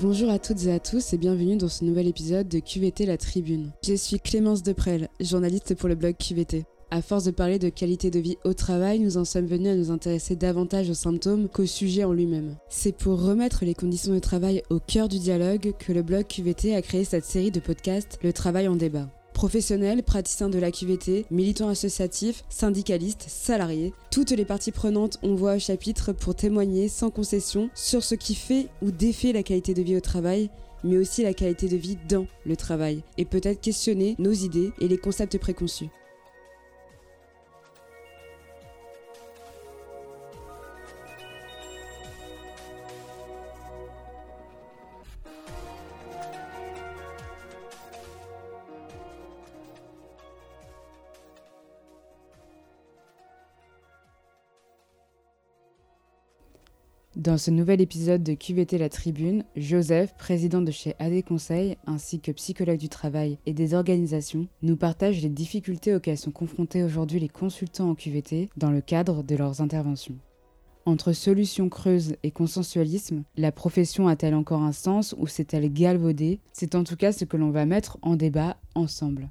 Bonjour à toutes et à tous et bienvenue dans ce nouvel épisode de QVT La Tribune. Je suis Clémence Deprel, journaliste pour le blog QVT. À force de parler de qualité de vie au travail, nous en sommes venus à nous intéresser davantage aux symptômes qu'au sujet en lui-même. C'est pour remettre les conditions de travail au cœur du dialogue que le blog QVT a créé cette série de podcasts Le travail en débat. Professionnels, praticiens de la QVT, militants associatifs, syndicalistes, salariés, toutes les parties prenantes ont voix au chapitre pour témoigner sans concession sur ce qui fait ou défait la qualité de vie au travail mais aussi la qualité de vie dans le travail, et peut-être questionner nos idées et les concepts préconçus. Dans ce nouvel épisode de QVT La Tribune, Joseph, président de chez AD Conseil, ainsi que psychologue du travail et des organisations, nous partage les difficultés auxquelles sont confrontés aujourd'hui les consultants en QVT dans le cadre de leurs interventions. Entre solutions creuses et consensualisme, la profession a-t-elle encore un sens ou s'est-elle galvaudée? C'est en tout cas ce que l'on va mettre en débat ensemble.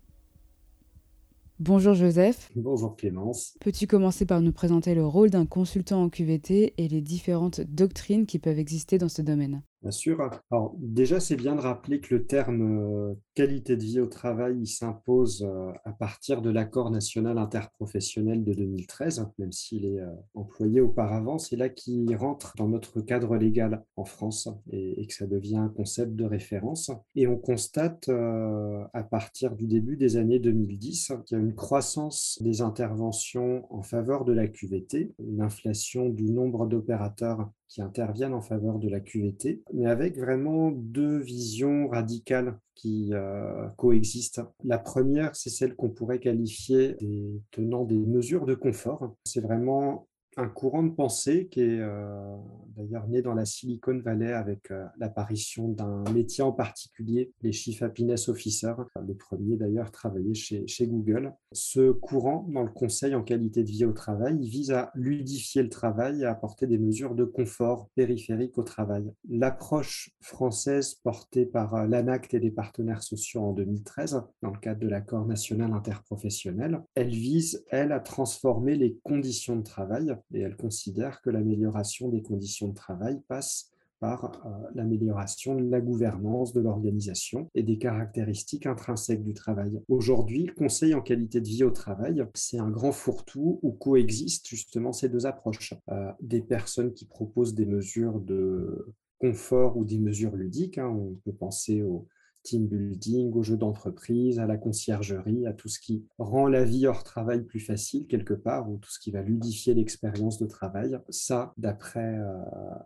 Bonjour Joseph. Bonjour Clémence. Peux-tu commencer par nous présenter le rôle d'un consultant en QVT et les différentes doctrines qui peuvent exister dans ce domaine? Bien sûr. Alors déjà, c'est bien de rappeler que le terme euh, qualité de vie au travail s'impose euh, à partir de l'accord national interprofessionnel de 2013, même s'il est euh, employé auparavant. C'est là qu'il rentre dans notre cadre légal en France et, que ça devient un concept de référence. Et on constate à partir du début des années 2010 qu'il y a une croissance des interventions en faveur de la QVT, une inflation du nombre d'opérateurs qui interviennent en faveur de la QVT, mais avec vraiment deux visions radicales qui euh, coexistent. La première, c'est celle qu'on pourrait qualifier des tenants des mesures de confort. C'est vraiment un courant de pensée qui est euh, d'ailleurs né dans la Silicon Valley avec euh, l'apparition d'un métier en particulier, les Chief Happiness Officers. Le premier d'ailleurs travaillait chez, Google. Ce courant dans le conseil en qualité de vie au travail il vise à ludifier le travail et à apporter des mesures de confort périphériques au travail. L'approche française portée par euh, l'ANACT et des partenaires sociaux en 2013, dans le cadre de l'accord national interprofessionnel, elle vise, elle, à transformer les conditions de travail et elle considère que l'amélioration des conditions de travail passe par euh, l'amélioration de la gouvernance de l'organisation et des caractéristiques intrinsèques du travail. Aujourd'hui, le conseil en qualité de vie au travail, c'est un grand fourre-tout où coexistent justement ces deux approches. Euh, des personnes qui proposent des mesures de confort ou des mesures ludiques, hein. on peut penser aux team building, aux jeux d'entreprise, à la conciergerie, à tout ce qui rend la vie hors travail plus facile quelque part, ou tout ce qui va ludifier l'expérience de travail. Ça, d'après euh,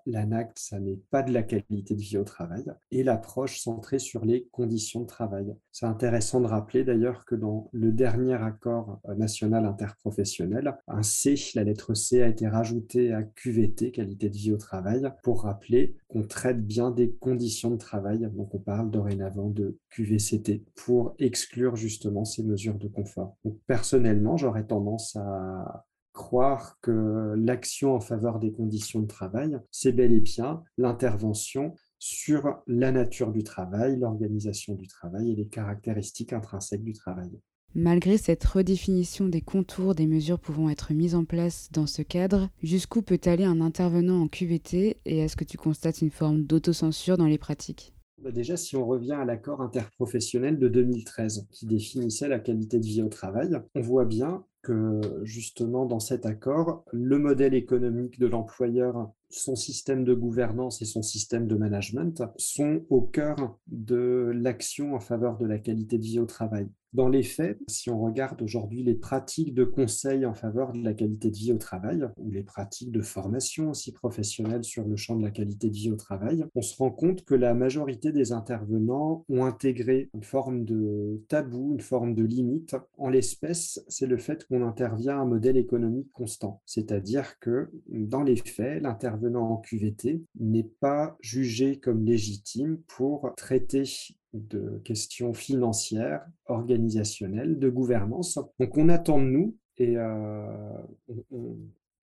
l'ANACT, ça n'est pas de la qualité de vie au travail. Et l'approche centrée sur les conditions de travail. C'est intéressant de rappeler d'ailleurs que dans le dernier accord euh, national interprofessionnel, un C, la lettre C a été rajoutée à QVT, qualité de vie au travail, pour rappeler qu'on traite bien des conditions de travail. Donc on parle dorénavant de QVCT pour exclure justement ces mesures de confort. personnellement, j'aurais tendance à croire que l'action en faveur des conditions de travail, c'est bel et bien l'intervention sur la nature du travail, l'organisation du travail et les caractéristiques intrinsèques du travail. Malgré cette redéfinition des contours des mesures pouvant être mises en place dans ce cadre, jusqu'où peut aller un intervenant en QVT et est-ce que tu constates une forme d'autocensure dans les pratiques? Déjà, si on revient à l'accord interprofessionnel de 2013 qui définissait la qualité de vie au travail, on voit bien que justement dans cet accord, le modèle économique de l'employeur, son système de gouvernance et son système de management sont au cœur de l'action en faveur de la qualité de vie au travail. Dans les faits, si on regarde aujourd'hui les pratiques de conseil en faveur de la qualité de vie au travail, ou les pratiques de formation aussi professionnelle sur le champ de la qualité de vie au travail, on se rend compte que la majorité des intervenants ont intégré une forme de tabou, une forme de limite. En l'espèce, c'est le fait qu'on intervient à un modèle économique constant. C'est-à-dire que dans les faits, l'intervenant en QVT n'est pas jugé comme légitime pour traiter de questions financières, organisationnelles, de gouvernance. Donc on attend de nous et euh, on,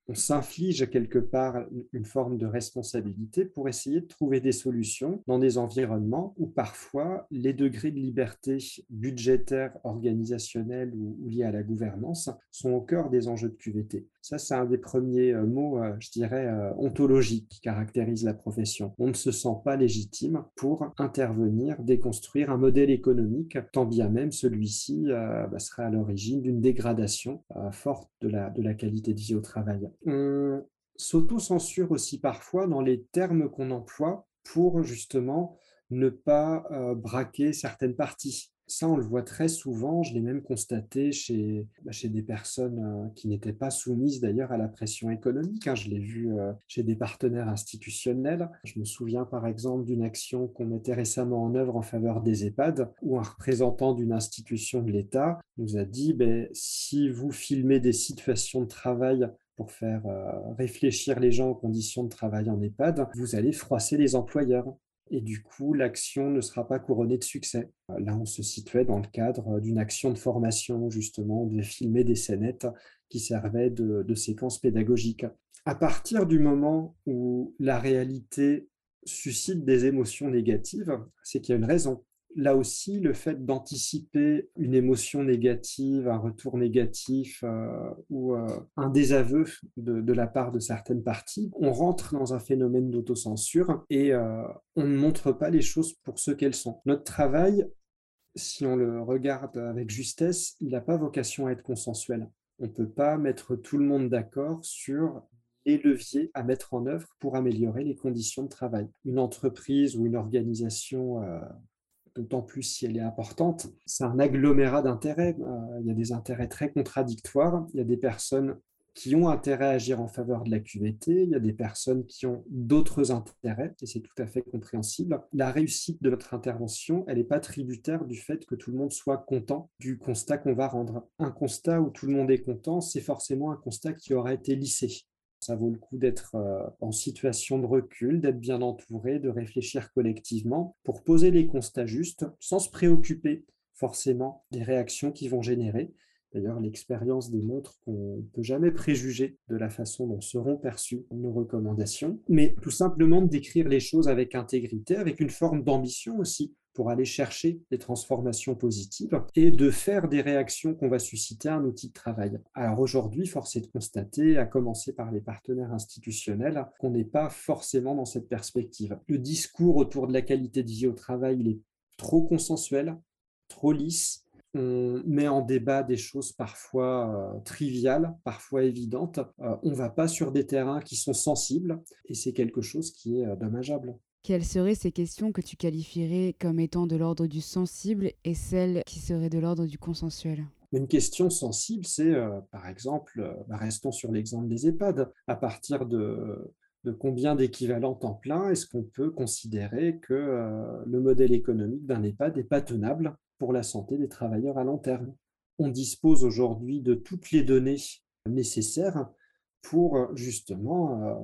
on s'inflige quelque part une forme de responsabilité pour essayer de trouver des solutions dans des environnements où parfois les degrés de liberté budgétaire, organisationnelle ou, liés à la gouvernance sont au cœur des enjeux de QVT. Ça, c'est un des premiers euh, mots, euh, je dirais, euh, ontologiques qui caractérisent la profession. On ne se sent pas légitime pour intervenir, déconstruire un modèle économique, tant bien même celui-ci bah, sera à l'origine d'une dégradation forte de la, de la qualité de vie au travail. On s'auto-censure aussi parfois dans les termes qu'on emploie pour justement ne pas braquer certaines parties. Ça, on le voit très souvent, je l'ai même constaté chez, bah, chez des personnes qui n'étaient pas soumises d'ailleurs à la pression économique. Hein. Je l'ai vu chez des partenaires institutionnels. Je me souviens par exemple d'une action qu'on mettait récemment en œuvre en faveur des EHPAD, où un représentant d'une institution de l'État nous a dit ben, si vous filmez des situations de travail pour faire réfléchir les gens aux conditions de travail en EHPAD, vous allez froisser les employeurs et du coup, l'action ne sera pas couronnée de succès. Là, on se situait dans le cadre d'une action de formation, justement, de filmer des scénettes qui servaient de, de séquences pédagogiques. À partir du moment où la réalité suscite des émotions négatives, c'est qu'il y a une raison là aussi, le fait d'anticiper une émotion négative, un retour négatif euh, ou euh, un désaveu de, la part de certaines parties, on rentre dans un phénomène d'autocensure et euh, on ne montre pas les choses pour ce qu'elles sont. Notre travail, si on le regarde avec justesse, il n'a pas vocation à être consensuel. On ne peut pas mettre tout le monde d'accord sur les leviers à mettre en œuvre pour améliorer les conditions de travail. Une entreprise ou une organisation d'autant plus si elle est importante. C'est un agglomérat d'intérêts. Euh, il y a des intérêts très contradictoires. Il y a des personnes qui ont intérêt à agir en faveur de la QVT, il y a des personnes qui ont d'autres intérêts, et c'est tout à fait compréhensible. La réussite de notre intervention, elle n'est pas tributaire du fait que tout le monde soit content du constat qu'on va rendre. Un constat où tout le monde est content, c'est forcément un constat qui aura été lissé. Ça vaut le coup d'être euh, en situation de recul, d'être bien entouré, de réfléchir collectivement pour poser les constats justes sans se préoccuper forcément des réactions qui vont générer. D'ailleurs, l'expérience démontre qu'on ne peut jamais préjuger de la façon dont seront perçues nos recommandations, mais tout simplement de décrire les choses avec intégrité, avec une forme d'ambition aussi, pour aller chercher des transformations positives et de faire des réactions qu'on va susciter un outil de travail. Alors aujourd'hui, force est de constater, à commencer par les partenaires institutionnels, qu'on n'est pas forcément dans cette perspective. Le discours autour de la qualité de vie au travail, il est trop consensuel, trop lisse, on met en débat des choses parfois euh, triviales, parfois évidentes. Euh, on ne va pas sur des terrains qui sont sensibles et c'est quelque chose qui est euh, dommageable. Quelles seraient ces questions que tu qualifierais comme étant de l'ordre du sensible et celles qui seraient de l'ordre du consensuel? Une question sensible, c'est euh, par exemple, euh, bah, restons sur l'exemple des EHPAD, à partir de, combien d'équivalents temps plein est-ce qu'on peut considérer que euh, le modèle économique d'un EHPAD n'est pas tenable pour la santé des travailleurs à long terme? On dispose aujourd'hui de toutes les données nécessaires pour euh, justement euh,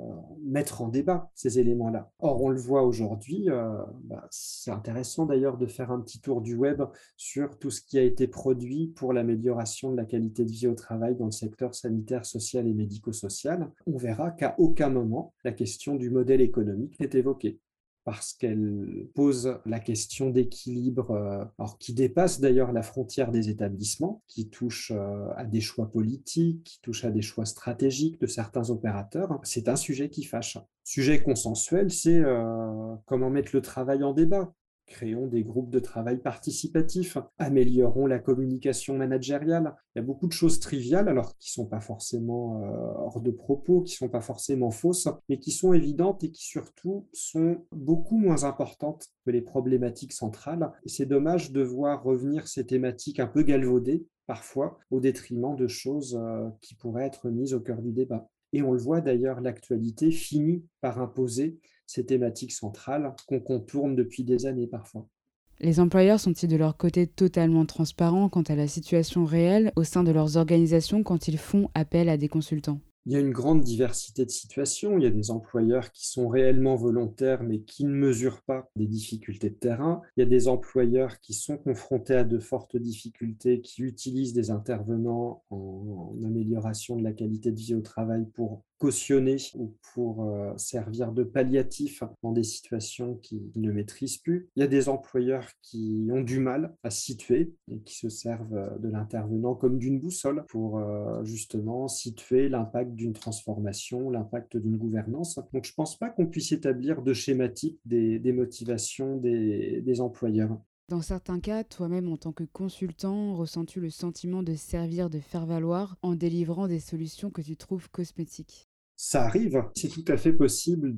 mettre en débat ces éléments-là. Or, on le voit aujourd'hui, euh, bah, c'est intéressant d'ailleurs de faire un petit tour du web sur tout ce qui a été produit pour l'amélioration de la qualité de vie au travail dans le secteur sanitaire, social et médico-social. On verra qu'à aucun moment la question du modèle économique n'est évoquée parce qu'elle pose la question d'équilibre, euh, qui dépasse d'ailleurs la frontière des établissements, qui touche euh, à des choix politiques, qui touche à des choix stratégiques de certains opérateurs. C'est un sujet qui fâche. Sujet consensuel, c'est euh, comment mettre le travail en débat. Créons des groupes de travail participatifs, améliorons la communication managériale. Il y a beaucoup de choses triviales, alors qui ne sont pas forcément euh, hors de propos, qui ne sont pas forcément fausses, mais qui sont évidentes et qui surtout sont beaucoup moins importantes que les problématiques centrales. Et c'est dommage de voir revenir ces thématiques un peu galvaudées, parfois, au détriment de choses euh, qui pourraient être mises au cœur du débat. Et on le voit d'ailleurs, l'actualité finit par imposer ces thématiques centrales qu'on contourne depuis des années parfois. Les employeurs sont-ils de leur côté totalement transparents quant à la situation réelle au sein de leurs organisations quand ils font appel à des consultants? Il y a une grande diversité de situations. Il y a des employeurs qui sont réellement volontaires mais qui ne mesurent pas des difficultés de terrain. Il y a des employeurs qui sont confrontés à de fortes difficultés, qui utilisent des intervenants en, amélioration de la qualité de vie au travail pour cautionner ou pour euh, servir de palliatif dans des situations qu'ils ne maîtrisent plus. Il y a des employeurs qui ont du mal à situer et qui se servent euh, de l'intervenant comme d'une boussole pour euh, justement situer l'impact d'une transformation, l'impact d'une gouvernance. Donc je ne pense pas qu'on puisse établir de schéma type des, motivations des, des employeurs. Dans certains cas, toi-même en tant que consultant, ressens-tu le sentiment de servir de faire valoir en délivrant des solutions que tu trouves cosmétiques? Ça arrive, c'est tout à fait possible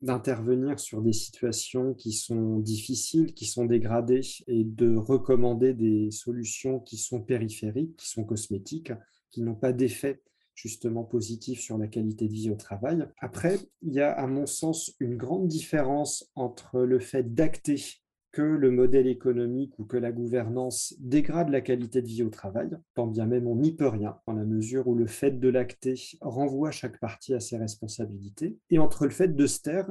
d'intervenir sur des situations qui sont difficiles, qui sont dégradées, et de recommander des solutions qui sont périphériques, qui sont cosmétiques, qui n'ont pas d'effet justement positif sur la qualité de vie au travail. Après, il y a à mon sens une grande différence entre le fait d'acter que le modèle économique ou que la gouvernance dégrade la qualité de vie au travail, tant bien même on n'y peut rien, dans la mesure où le fait de l'acter renvoie chaque partie à ses responsabilités, et entre le fait de se taire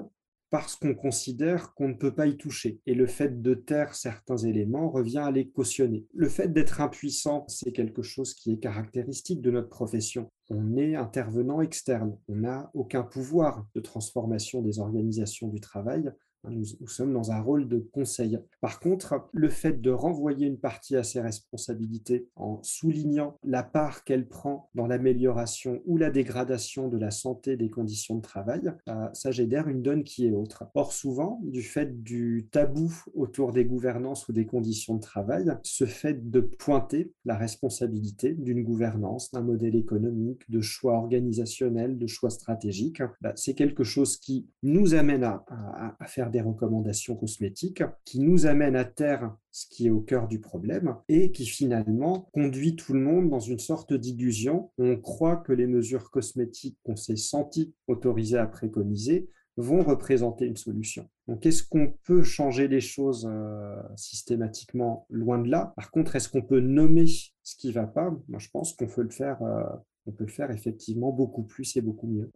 parce qu'on considère qu'on ne peut pas y toucher. Et le fait de taire certains éléments revient à les cautionner. Le fait d'être impuissant, c'est quelque chose qui est caractéristique de notre profession. On est intervenant externe, on n'a aucun pouvoir de transformation des organisations du travail, nous, sommes dans un rôle de conseil. Par contre, le fait de renvoyer une partie à ses responsabilités en soulignant la part qu'elle prend dans l'amélioration ou la dégradation de la santé des conditions de travail, euh, ça génère une donne qui est autre. Or, souvent, du fait du tabou autour des gouvernances ou des conditions de travail, ce fait de pointer la responsabilité d'une gouvernance, d'un modèle économique, de choix organisationnels, de choix stratégiques, bah, c'est quelque chose qui nous amène à, à faire des recommandations cosmétiques qui nous amènent à terre ce qui est au cœur du problème et qui finalement conduit tout le monde dans une sorte d'illusion. On croit que les mesures cosmétiques qu'on s'est senti autorisées à préconiser vont représenter une solution. Donc, est-ce qu'on peut changer les choses euh, systématiquement Loin de là? Par contre, est-ce qu'on peut nommer ce qui ne va pas? Moi, je pense qu'on peut le faire. Euh, on peut le faire effectivement beaucoup plus et beaucoup mieux.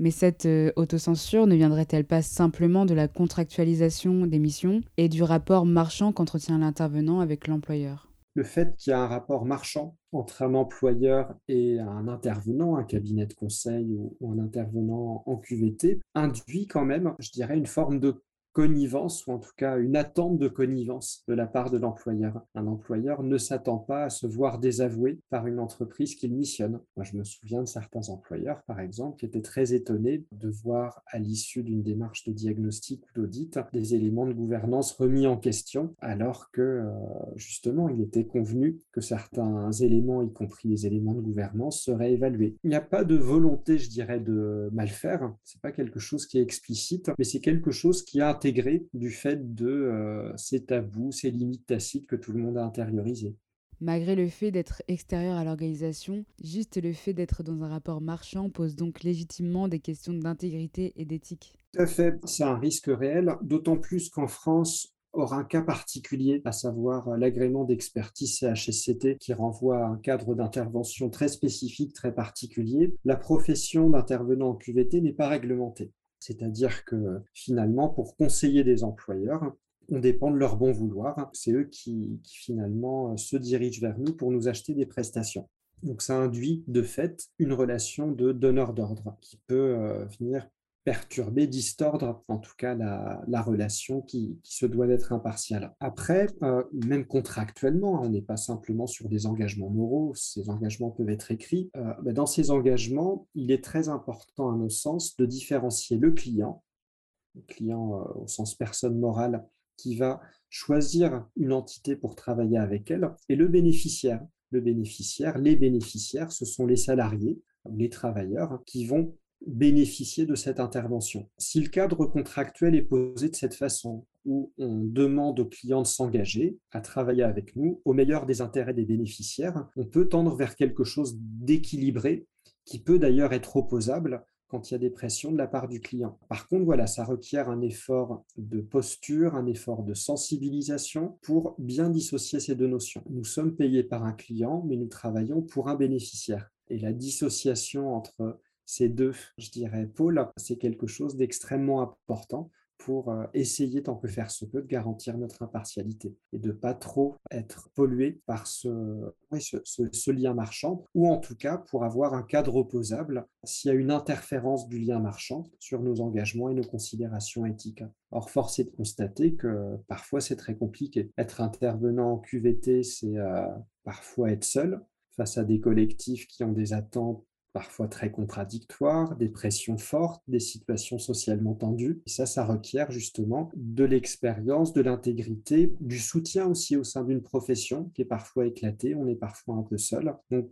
Mais cette euh, autocensure ne viendrait-elle pas simplement de la contractualisation des missions et du rapport marchand qu'entretient l'intervenant avec l'employeur? Le fait qu'il y a un rapport marchand entre un employeur et un intervenant, un cabinet de conseil ou, un intervenant en QVT, induit quand même, je dirais, une forme de connivence ou en tout cas une attente de connivence de la part de l'employeur. Un employeur ne s'attend pas à se voir désavoué par une entreprise qu'il missionne. Moi, je me souviens de certains employeurs, par exemple, qui étaient très étonnés de voir à l'issue d'une démarche de diagnostic ou d'audit des éléments de gouvernance remis en question, alors que euh, justement, il était convenu que certains éléments, y compris les éléments de gouvernance, seraient évalués. Il n'y a pas de volonté, je dirais, de mal faire. C'est pas quelque chose qui est explicite, mais c'est quelque chose qui a intégré du fait de euh, ces tabous, ces limites tacites que tout le monde a intériorisées. Malgré le fait d'être extérieur à l'organisation, juste le fait d'être dans un rapport marchand pose donc légitimement des questions d'intégrité et d'éthique. Tout à fait, c'est un risque réel, d'autant plus qu'en France, aura un cas particulier, à savoir l'agrément d'expertise CHSCT qui renvoie à un cadre d'intervention très spécifique, très particulier. La profession d'intervenant en QVT n'est pas réglementée. C'est-à-dire que finalement, pour conseiller des employeurs, on dépend de leur bon vouloir. C'est eux qui, finalement se dirigent vers nous pour nous acheter des prestations. Donc ça induit de fait une relation de donneur d'ordre qui peut euh, venir perturber, distordre en tout cas la, relation qui, se doit d'être impartiale. Après, euh, même contractuellement, on n'est pas simplement sur des engagements moraux, ces engagements peuvent être écrits. Euh, dans ces engagements, il est très important à nos sens de différencier le client, le client euh, au sens personne morale, qui va choisir une entité pour travailler avec elle, et le bénéficiaire. Le bénéficiaire, les bénéficiaires, ce sont les salariés, les travailleurs qui vont bénéficier de cette intervention. Si le cadre contractuel est posé de cette façon, où on demande aux clients de s'engager à travailler avec nous au meilleur des intérêts des bénéficiaires, on peut tendre vers quelque chose d'équilibré qui peut d'ailleurs être opposable quand il y a des pressions de la part du client. Par contre, voilà, ça requiert un effort de posture, un effort de sensibilisation pour bien dissocier ces deux notions. Nous sommes payés par un client, mais nous travaillons pour un bénéficiaire. Et la dissociation entre ces deux, je dirais, pôles, c'est quelque chose d'extrêmement important pour euh, essayer, tant que faire se peut, de garantir notre impartialité et de pas trop être pollué par ce, lien marchand, ou en tout cas pour avoir un cadre opposable s'il y a une interférence du lien marchand sur nos engagements et nos considérations éthiques. Or, force est de constater que parfois c'est très compliqué. Être intervenant en QVT, c'est euh, parfois être seul face à des collectifs qui ont des attentes parfois très contradictoires, des pressions fortes, des situations socialement tendues. Et ça, ça requiert justement de l'expérience, de l'intégrité, du soutien aussi au sein d'une profession qui est parfois éclatée, on est parfois un peu seul. Donc,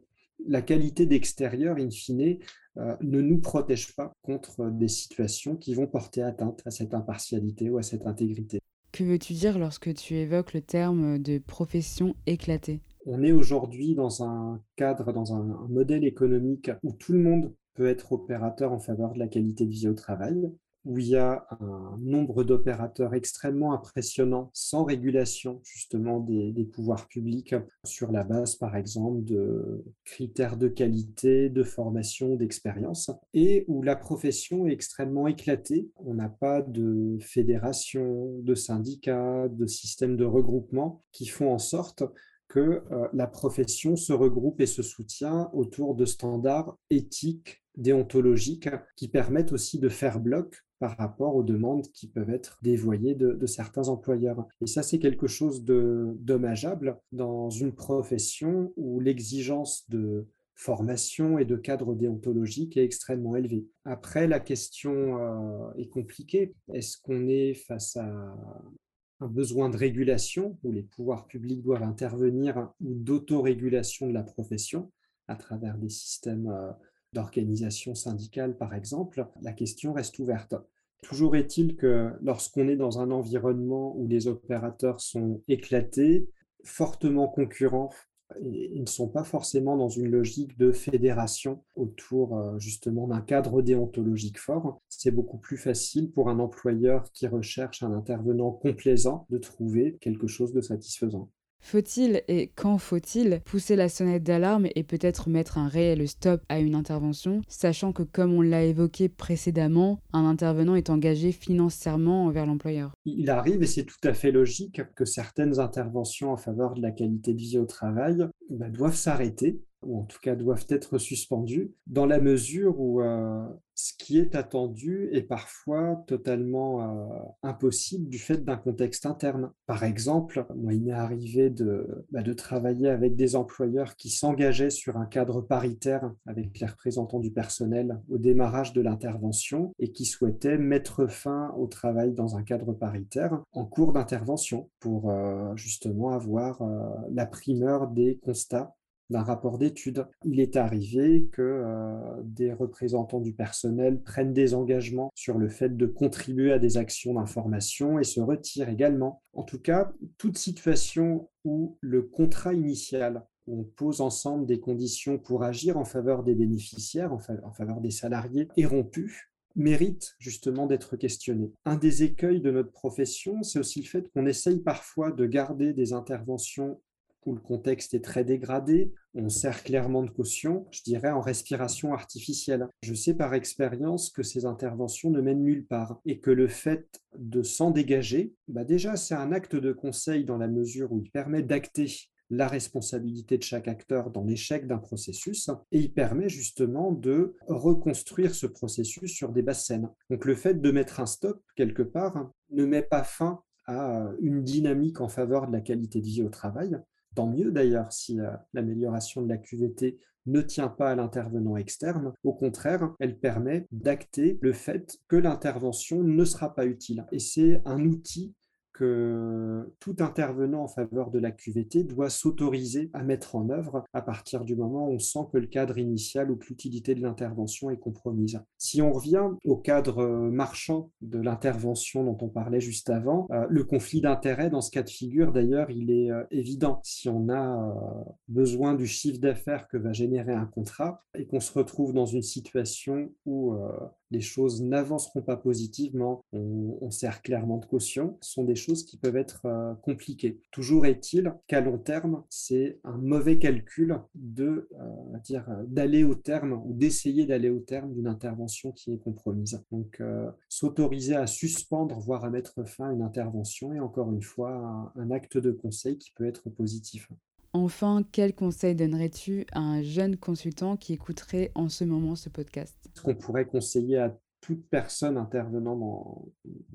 la qualité d'extérieur, in fine, euh, ne nous protège pas contre des situations qui vont porter atteinte à cette impartialité ou à cette intégrité. Que veux-tu dire lorsque tu évoques le terme de profession éclatée? On est aujourd'hui dans un cadre, dans un, modèle économique où tout le monde peut être opérateur en faveur de la qualité de vie au travail, où il y a un nombre d'opérateurs extrêmement impressionnant, sans régulation justement des, pouvoirs publics, sur la base par exemple de critères de qualité, de formation, d'expérience, et où la profession est extrêmement éclatée. On n'a pas de fédération, de syndicats, de systèmes de regroupement qui font en sorte que euh, la profession se regroupe et se soutient autour de standards éthiques, déontologiques, qui permettent aussi de faire bloc par rapport aux demandes qui peuvent être dévoyées de, certains employeurs. Et ça, c'est quelque chose de dommageable dans une profession où l'exigence de formation et de cadre déontologique est extrêmement élevée. Après, la question euh, est compliquée. Est-ce qu'on est face à un besoin de régulation où les pouvoirs publics doivent intervenir ou d'autorégulation de la profession à travers des systèmes euh, d'organisation syndicale, par exemple, la question reste ouverte. Toujours est-il que lorsqu'on est dans un environnement où les opérateurs sont éclatés, fortement concurrents ils ne sont pas forcément dans une logique de fédération autour euh, justement d'un cadre déontologique fort. C'est beaucoup plus facile pour un employeur qui recherche un intervenant complaisant de trouver quelque chose de satisfaisant. Faut-il et quand faut-il pousser la sonnette d'alarme et peut-être mettre un réel stop à une intervention, sachant que comme on l'a évoqué précédemment, un intervenant est engagé financièrement envers l'employeur? Il arrive, et c'est tout à fait logique, que certaines interventions en faveur de la qualité de vie au travail bah, doivent s'arrêter ou en tout cas doivent être suspendus, dans la mesure où euh, ce qui est attendu est parfois totalement euh, impossible du fait d'un contexte interne. Par exemple, moi, il m'est arrivé de, bah, de travailler avec des employeurs qui s'engageaient sur un cadre paritaire avec les représentants du personnel au démarrage de l'intervention et qui souhaitaient mettre fin au travail dans un cadre paritaire en cours d'intervention pour euh, justement avoir la primeur des constats d'un rapport d'étude. Il est arrivé que euh, des représentants du personnel prennent des engagements sur le fait de contribuer à des actions d'information et se retirent également. En tout cas, toute situation où le contrat initial où on pose ensemble des conditions pour agir en faveur des bénéficiaires, en, en faveur des salariés, est rompu, mérite justement d'être questionné. Un des écueils de notre profession, c'est aussi le fait qu'on essaye parfois de garder des interventions où le contexte est très dégradé, on sert clairement de caution, je dirais en respiration artificielle. Je sais par expérience que ces interventions ne mènent nulle part et que le fait de s'en dégager, bah déjà c'est un acte de conseil dans la mesure où il permet d'acter la responsabilité de chaque acteur dans l'échec d'un processus et il permet justement de reconstruire ce processus sur des bases saines. Donc le fait de mettre un stop quelque part ne met pas fin à une dynamique en faveur de la qualité de vie au travail, Tant mieux d'ailleurs si euh, l'amélioration de la QVT ne tient pas à l'intervenant externe. Au contraire, elle permet d'acter le fait que l'intervention ne sera pas utile. Et c'est un outil tout intervenant en faveur de la QVT doit s'autoriser à mettre en œuvre à partir du moment où on sent que le cadre initial ou que l'utilité de l'intervention est compromise. Si on revient au cadre marchand de l'intervention dont on parlait juste avant, euh, le conflit d'intérêts dans ce cas de figure, d'ailleurs, il est euh, évident. Si on a euh, besoin du chiffre d'affaires que va générer un contrat et qu'on se retrouve dans une situation où les choses n'avanceront pas positivement, on, sert clairement de caution, sont des choses qui peuvent être euh, compliquées. Toujours est-il qu'à long terme, c'est un mauvais calcul de euh, dire d'aller au terme ou d'essayer d'aller au terme d'une intervention qui est compromise. Donc, s'autoriser à suspendre, voire à mettre fin à une intervention est encore une fois un acte de conseil qui peut être positif. Enfin, quel conseil donnerais-tu à un jeune consultant qui écouterait en ce moment ce podcast? Ce qu'on pourrait conseiller à toute personne intervenant dans,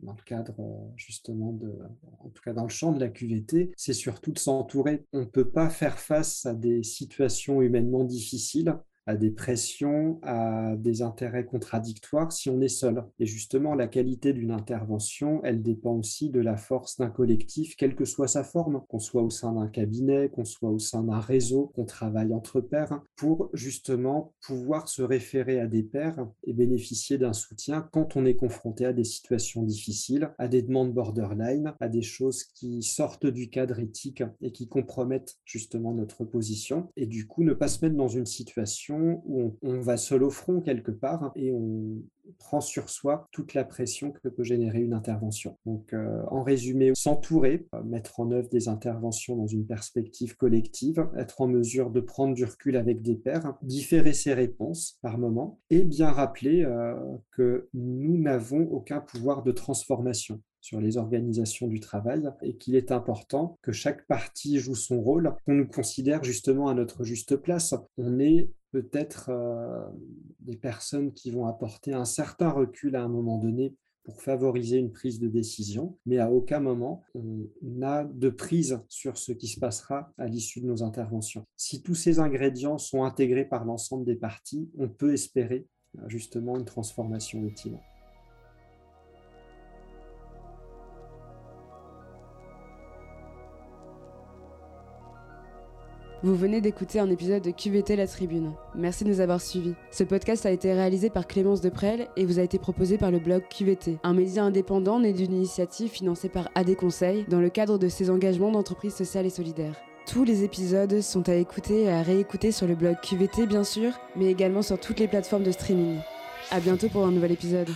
le cadre euh, justement de, en tout cas dans le champ de la QVT, c'est surtout de s'entourer. On ne peut pas faire face à des situations humainement difficiles à des pressions, à des intérêts contradictoires si on est seul. Et justement, la qualité d'une intervention, elle dépend aussi de la force d'un collectif, quelle que soit sa forme, qu'on soit au sein d'un cabinet, qu'on soit au sein d'un réseau, qu'on travaille entre pairs, pour justement pouvoir se référer à des pairs et bénéficier d'un soutien quand on est confronté à des situations difficiles, à des demandes borderline, à des choses qui sortent du cadre éthique et qui compromettent justement notre position. Et du coup, ne pas se mettre dans une situation où on, va seul au front quelque part et on prend sur soi toute la pression que peut générer une intervention. Donc, euh, en résumé, s'entourer, euh, mettre en œuvre des interventions dans une perspective collective, être en mesure de prendre du recul avec des pairs, différer ses réponses par moment et bien rappeler euh, que nous n'avons aucun pouvoir de transformation sur les organisations du travail et qu'il est important que chaque partie joue son rôle, qu'on nous considère justement à notre juste place. On est peut-être euh, des personnes qui vont apporter un certain recul à un moment donné pour favoriser une prise de décision, mais à aucun moment on n'a de prise sur ce qui se passera à l'issue de nos interventions. Si tous ces ingrédients sont intégrés par l'ensemble des parties, on peut espérer justement une transformation utile. Vous venez d'écouter un épisode de QVT La Tribune. Merci de nous avoir suivis. Ce podcast a été réalisé par Clémence Deprel et vous a été proposé par le blog QVT, un média indépendant né d'une initiative financée par AD Conseil dans le cadre de ses engagements d'entreprise sociale et solidaire. Tous les épisodes sont à écouter et à réécouter sur le blog QVT bien sûr, mais également sur toutes les plateformes de streaming. À bientôt pour un nouvel épisode.